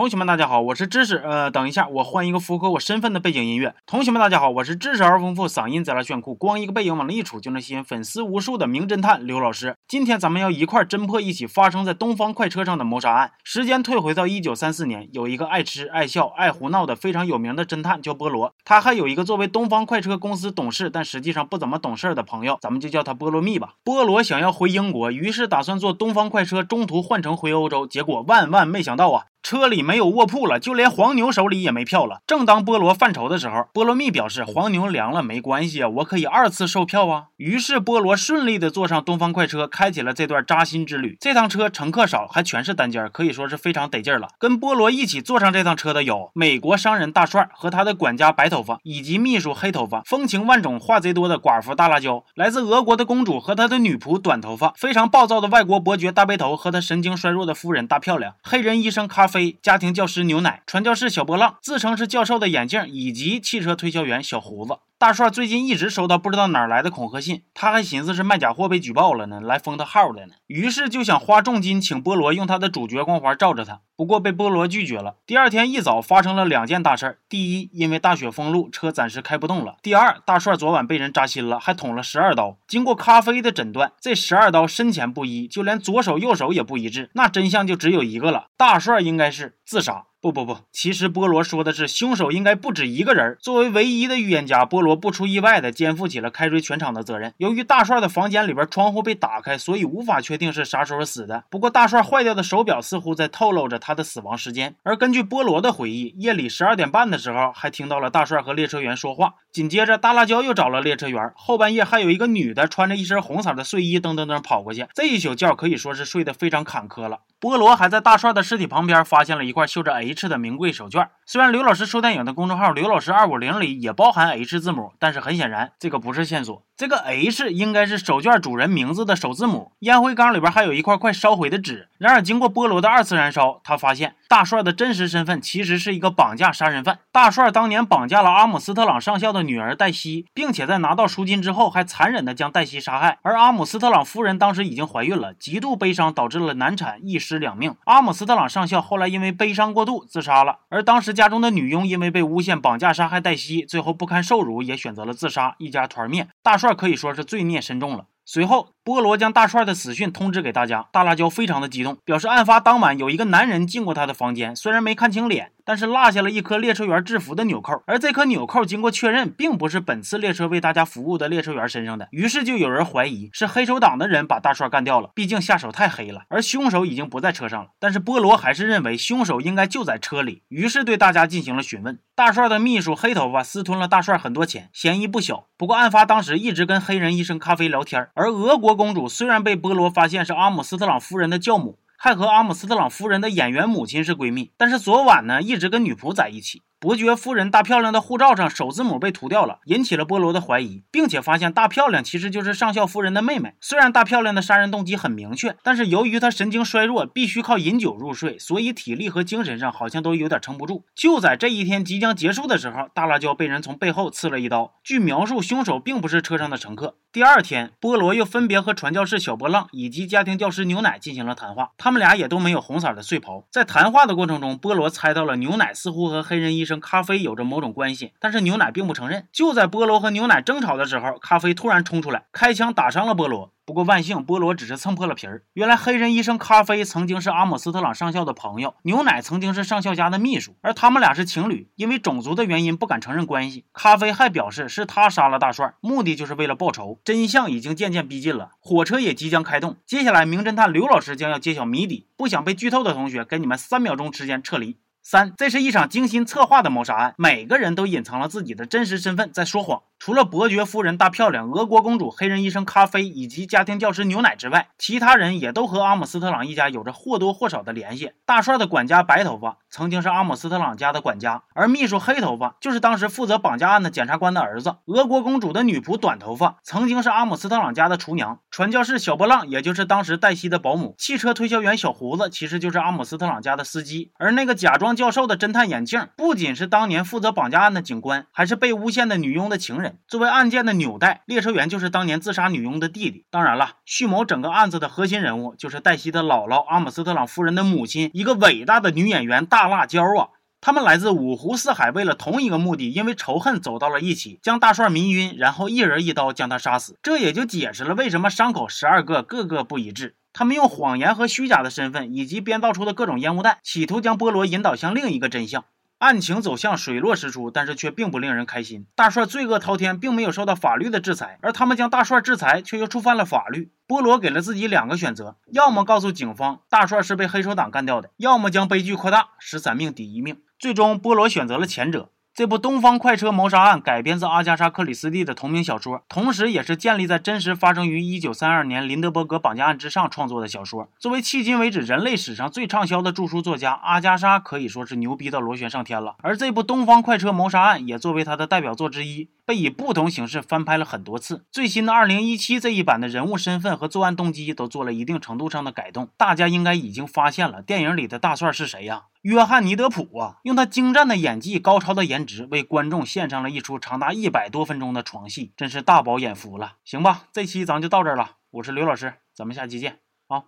同学们，大家好，我是知识。呃，等一下，我换一个符合我身份的背景音乐。同学们，大家好，我是知识而丰富，嗓音贼拉炫酷，光一个背影往那一杵就能吸引粉丝无数的名侦探刘老师。今天咱们要一块侦破一起发生在东方快车上的谋杀案。时间退回到一九三四年，有一个爱吃、爱笑、爱胡闹的非常有名的侦探叫波罗。他还有一个作为东方快车公司董事，但实际上不怎么懂事儿的朋友，咱们就叫他波罗蜜吧。波罗想要回英国，于是打算坐东方快车，中途换乘回欧洲。结果万万没想到啊！车里没有卧铺了，就连黄牛手里也没票了。正当菠萝犯愁的时候，菠萝蜜表示黄牛凉了没关系啊，我可以二次售票啊。于是菠萝顺利的坐上东方快车，开启了这段扎心之旅。这趟车乘客少，还全是单间，可以说是非常得劲了。跟菠萝一起坐上这趟车的有美国商人大帅和他的管家白头发，以及秘书黑头发，风情万种话贼多的寡妇大辣椒，来自俄国的公主和他的女仆短头发，非常暴躁的外国伯爵大背头和他神经衰弱的夫人大漂亮，黑人医生咖啡，家庭教。师牛奶，传教士小波浪，自称是教授的眼镜，以及汽车推销员小胡子。大帅最近一直收到不知道哪来的恐吓信，他还寻思是卖假货被举报了呢，来封他号的呢。于是就想花重金请菠萝用他的主角光环罩着他，不过被菠萝拒绝了。第二天一早发生了两件大事儿：第一，因为大雪封路，车暂时开不动了；第二，大帅昨晚被人扎心了，还捅了十二刀。经过咖啡的诊断，这十二刀深浅不一，就连左手右手也不一致，那真相就只有一个了：大帅应该是自杀。不不不，其实波罗说的是凶手应该不止一个人。作为唯一的预言家，波罗不出意外的肩负起了开追全场的责任。由于大帅的房间里边窗户被打开，所以无法确定是啥时候死的。不过大帅坏掉的手表似乎在透露着他的死亡时间。而根据波罗的回忆，夜里十二点半的时候还听到了大帅和列车员说话。紧接着大辣椒又找了列车员，后半夜还有一个女的穿着一身红色的睡衣噔噔噔跑过去。这一宿觉可以说是睡得非常坎坷了。菠萝还在大帅的尸体旁边发现了一块绣着 H 的名贵手绢。虽然刘老师说电影的公众号刘老师二五零里也包含 H 字母，但是很显然这个不是线索。这个 H 应该是手绢主人名字的首字母。烟灰缸里边还有一块快烧毁的纸。然而经过菠萝的二次燃烧，他发现大帅的真实身份其实是一个绑架杀人犯。大帅当年绑架了阿姆斯特朗上校的女儿黛西，并且在拿到赎金之后还残忍的将黛西杀害。而阿姆斯特朗夫人当时已经怀孕了，极度悲伤导致了难产一尸。两命。阿姆斯特朗上校后来因为悲伤过度自杀了，而当时家中的女佣因为被诬陷绑架杀害黛西，最后不堪受辱也选择了自杀，一家团灭。大帅可以说是罪孽深重了。随后，波罗将大帅的死讯通知给大家。大辣椒非常的激动，表示案发当晚有一个男人进过他的房间，虽然没看清脸，但是落下了一颗列车员制服的纽扣。而这颗纽扣经过确认，并不是本次列车为大家服务的列车员身上的。于是就有人怀疑是黑手党的人把大帅干掉了，毕竟下手太黑了。而凶手已经不在车上了，但是波罗还是认为凶手应该就在车里，于是对大家进行了询问。大帅的秘书黑头发私吞了大帅很多钱，嫌疑不小。不过案发当时一直跟黑人医生咖啡聊天，而俄国国公主虽然被波罗发现是阿姆斯特朗夫人的教母，还和阿姆斯特朗夫人的演员母亲是闺蜜，但是昨晚呢一直跟女仆在一起。伯爵夫人大漂亮的护照上首字母被涂掉了，引起了波罗的怀疑，并且发现大漂亮其实就是上校夫人的妹妹。虽然大漂亮的杀人动机很明确，但是由于她神经衰弱，必须靠饮酒入睡，所以体力和精神上好像都有点撑不住。就在这一天即将结束的时候，大辣椒被人从背后刺了一刀。据描述，凶手并不是车上的乘客。第二天，波罗又分别和传教士小波浪以及家庭教师牛奶进行了谈话，他们俩也都没有红色的睡袍。在谈话的过程中，波罗猜到了牛奶似乎和黑人医生。咖啡有着某种关系，但是牛奶并不承认。就在波罗和牛奶争吵的时候，咖啡突然冲出来，开枪打伤了波罗。不过万幸，波罗只是蹭破了皮儿。原来黑人医生咖啡曾经是阿姆斯特朗上校的朋友，牛奶曾经是上校家的秘书，而他们俩是情侣，因为种族的原因不敢承认关系。咖啡还表示是他杀了大帅，目的就是为了报仇。真相已经渐渐逼近了，火车也即将开动。接下来，名侦探刘老师将要揭晓谜底。不想被剧透的同学，给你们三秒钟时间撤离。三，这是一场精心策划的谋杀案，每个人都隐藏了自己的真实身份，在说谎。除了伯爵夫人大漂亮、俄国公主、黑人医生咖啡以及家庭教师牛奶之外，其他人也都和阿姆斯特朗一家有着或多或少的联系。大帅的管家白头发曾经是阿姆斯特朗家的管家，而秘书黑头发就是当时负责绑架案的检察官的儿子。俄国公主的女仆短头发曾经是阿姆斯特朗家的厨娘。传教士小波浪也就是当时黛西的保姆。汽车推销员小胡子其实就是阿姆斯特朗家的司机。而那个假装教授的侦探眼镜，不仅是当年负责绑架案的警官，还是被诬陷的女佣的情人。作为案件的纽带，列车员就是当年自杀女佣的弟弟。当然了，蓄谋整个案子的核心人物就是黛西的姥姥阿姆斯特朗夫人的母亲，一个伟大的女演员大辣椒啊！他们来自五湖四海，为了同一个目的，因为仇恨走到了一起，将大帅迷晕，然后一人一刀将他杀死。这也就解释了为什么伤口十二个个个不一致。他们用谎言和虚假的身份，以及编造出的各种烟雾弹，企图将波罗引导向另一个真相。案情走向水落石出，但是却并不令人开心。大帅罪恶滔天，并没有受到法律的制裁，而他们将大帅制裁，却又触犯了法律。波罗给了自己两个选择：要么告诉警方大帅是被黑手党干掉的，要么将悲剧扩大，十三命抵一命。最终，波罗选择了前者。这部《东方快车谋杀案》改编自阿加莎·克里斯蒂的同名小说，同时也是建立在真实发生于1932年林德伯格绑架案之上创作的小说。作为迄今为止人类史上最畅销的著书作家，阿加莎可以说是牛逼到螺旋上天了。而这部《东方快车谋杀案》也作为他的代表作之一，被以不同形式翻拍了很多次。最新的2017这一版的人物身份和作案动机都做了一定程度上的改动。大家应该已经发现了，电影里的大帅是谁呀？约翰尼德普啊，用他精湛的演技、高超的颜值，为观众献上了一出长达一百多分钟的床戏，真是大饱眼福了。行吧，这期咱就到这儿了。我是刘老师，咱们下期见。啊